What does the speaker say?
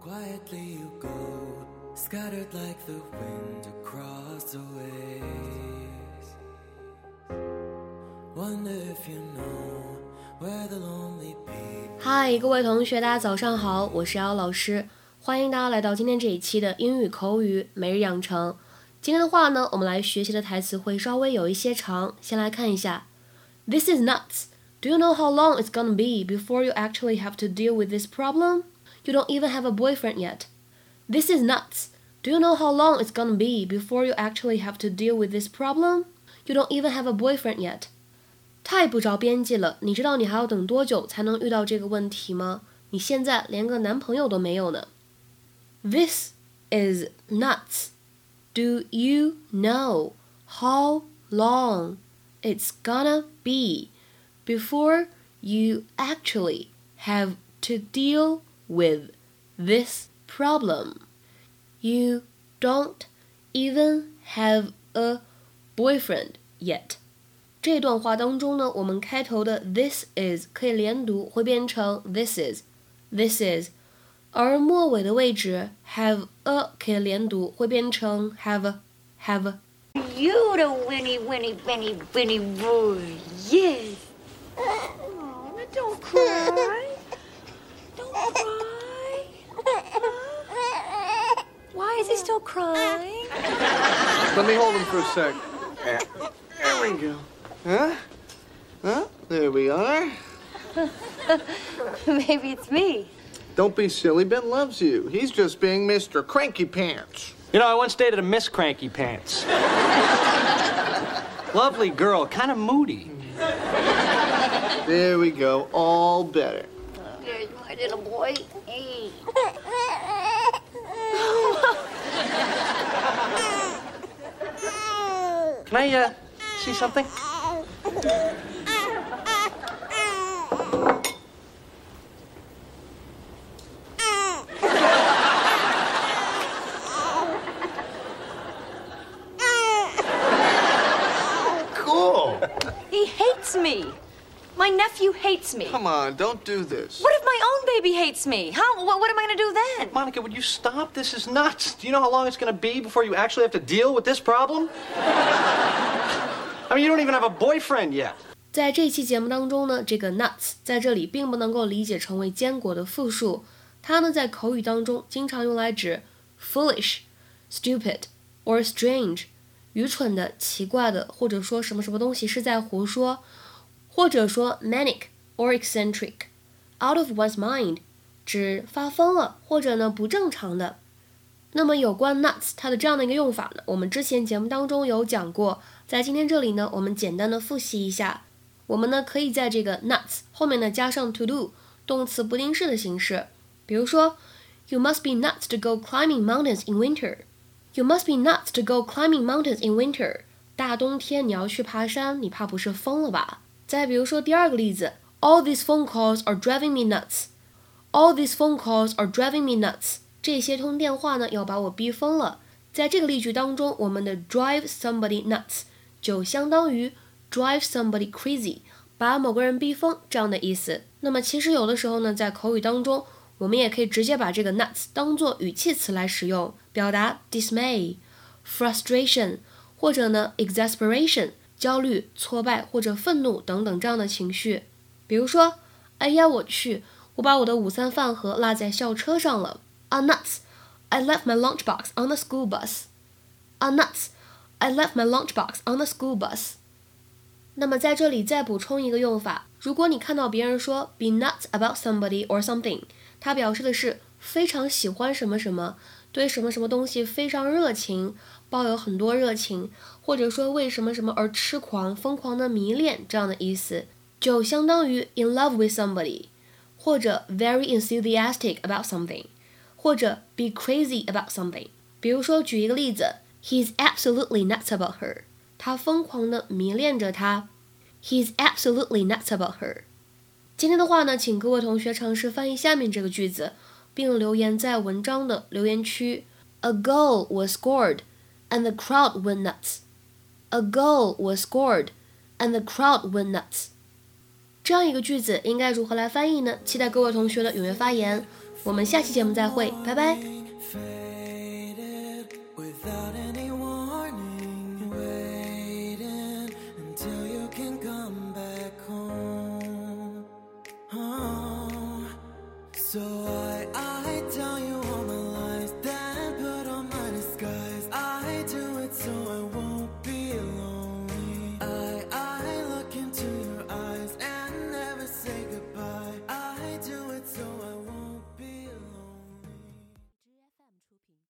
Quietly you go, scattered like the wind across the waves. Wonder if you know where the lonely people. 嗨，各位同学，大家早上好，我是姚老师，欢迎大家来到今天这一期的英语口语每日养成。今天的话呢，我们来学习的台词会稍微有一些长，先来看一下。This is nuts. Do you know how long it's gonna be before you actually have to deal with this problem? You don't even have a boyfriend yet. This is nuts. Do you know how long it's gonna be before you actually have to deal with this problem? You don't even have a boyfriend yet. 太不着边际了！你知道你还要等多久才能遇到这个问题吗？你现在连个男朋友都没有呢。This is nuts. Do you know how long it's gonna be before you actually have to deal with this problem. You don't even have a boyfriend yet. 这段话当中呢，我们开头的 this is 可以连读，会变成 this is this is，而末尾的位置 have a 可以连读，会变成 have a have a。 You the Winnie, Winnie, Winnie, Winnie boy. Yes. Oh, now don't cry. Don't cry. Is he still crying? Let me hold him for a sec. There, there we go. Huh? Huh? There we are. Maybe it's me. Don't be silly. Ben loves you. He's just being Mr. Cranky Pants. You know, I once dated a Miss Cranky Pants. Lovely girl, kind of moody. There we go. All better. There's my little boy. Hey. Can I, uh, see something? Cool. He hates me. My nephew hates me. Come on, don't do this. What if my own baby hates me? How? What, what am I going to do then? Monica, would you stop? This is nuts. Do you know how long it's going to be before you actually have to deal with this problem? I mean, you don't even have a boyfriend yet. 在这期节目当中呢，这个 nuts 在这里并不能够理解成为坚果的复数，它呢在口语当中经常用来指 foolish、stupid or strange，愚蠢的、奇怪的，或者说什么什么东西是在胡说， 或者说 manic or eccentric、out of one's mind，指发疯了或者呢不正常的。那么有关 nuts 它的这样的一个用法呢，我们之前节目当中有讲过，在今天这里呢，我们简单的复习一下。我们呢可以在这个 nuts 后面呢加上 to do 动词不定式的形式，比如说，You must be nuts to go climbing mountains in winter. You must be nuts to go climbing mountains in winter. 大冬天你要去爬山，你怕不是疯了吧？再比如说第二个例子，All these phone calls are driving me nuts. All these phone calls are driving me nuts. 这些通电话呢要把我逼疯了。在这个例句当中，我们的 drive somebody nuts 就相当于 drive somebody crazy，把某个人逼疯这样的意思。那么其实有的时候呢，在口语当中，我们也可以直接把这个 nuts 当做语气词来使用，表达 dismay、frustration 或者呢 exasperation 焦虑、挫败或者愤怒等等这样的情绪。比如说，哎呀我去，我把我的午餐饭盒落在校车上了。Ah nuts! I left my lunchbox on the school bus. Ah nuts! I left my lunchbox on the school bus. 那么在这里再补充一个用法，如果你看到别人说 be nuts about somebody or something，它表示的是非常喜欢什么什么，对什么什么东西非常热情，抱有很多热情，或者说为什么什么而痴狂、疯狂的迷恋这样的意思，就相当于 in love with somebody，或者 very enthusiastic about something，或者 be crazy about something。比如说举一个例子，He's absolutely nuts about her。他疯狂的迷恋着她。He's absolutely nuts about her。今天的话呢，请各位同学尝试翻译下面这个句子，并留言在文章的留言区，A goal was scored and the crowd went nuts。A goal was scored and the crowd went nuts。这样一个句子应该如何来翻译呢？期待各位同学的踊跃发言。我们下期节目再会，拜拜。Faded without any warning，waited until you can come back home。